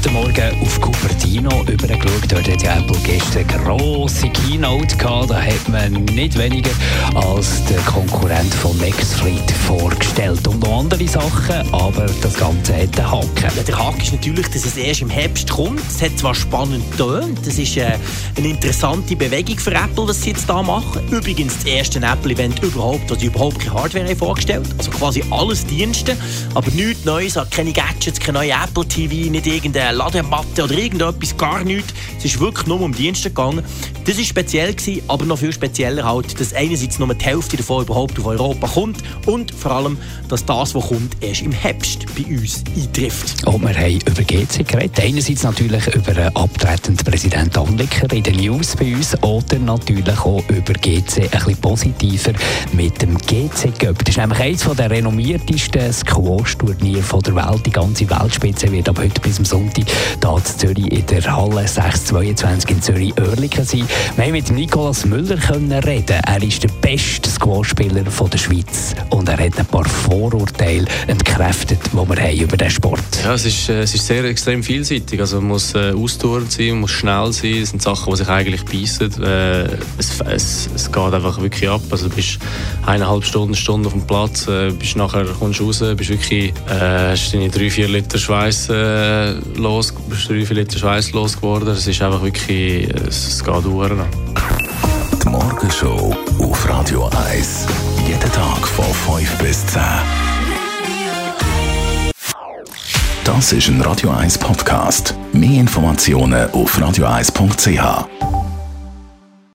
heute Morgen auf Cupertino übergeschaut. Dort hat ja Apple gestern eine grosse Keynote gehabt. Da hat man nicht weniger als der Konkurrent von Nextfleet vorgestellt. Und noch andere Sachen, aber das Ganze hat einen Haken. Ja, der Haken ist natürlich, dass es erst im Herbst kommt. Es hat zwar spannend tönt, das ist äh, eine interessante Bewegung für Apple, was sie jetzt da machen. Übrigens das erste Apple-Event überhaupt, wo sie überhaupt keine Hardware vorgestellt Also quasi alles Dienste, aber nichts Neues, keine Gadgets, keine neue Apple TV, nicht irgendeine Ladematte oder irgendetwas, gar nichts. Es ist wirklich nur um Dienste gegangen. Das war speziell, gewesen, aber noch viel spezieller halt, dass einerseits nur die Hälfte davon überhaupt auf Europa kommt und vor allem, dass das, was kommt, erst im Herbst bei uns eintrifft. Und wir haben über GC geredet. Einerseits natürlich über den abtretenden Präsident Anlicker in den News bei uns oder natürlich auch über GC ein bisschen positiver mit dem GC Cup. Das ist nämlich eines der renommiertesten Squash-Turniere der Welt. Die ganze Weltspitze wird ab heute bis zum Sonntag hier in Zürich in der Halle 622 in Zürich-Oerlikon sein. Wir haben mit Nicolas Müller reden. Er ist der beste Squash-Spieler der Schweiz und er hat ein paar Vorurteile entkräftet, die wir haben über diesen Sport. Ja, es ist, äh, es ist sehr extrem vielseitig. Also man muss äh, ausdauernd sein, man muss schnell sein. Das sind Sachen, die sich eigentlich beißen. Äh, es, es, es geht einfach wirklich ab. Also du bist eineinhalb Stunden, Stunde auf dem Platz, äh, bist nachher kommst raus, bist wirklich, äh, hast deine drei, vier Liter Schweiß äh, los, bist drei, vier Liter Schweiß losgeworden. Es ist einfach wirklich, es geht durch. Die Morgenshow auf Radio 1. Jeden Tag von 5 bis 10. Das ist ein Radio 1 Podcast. Mehr Informationen auf radio1.ch.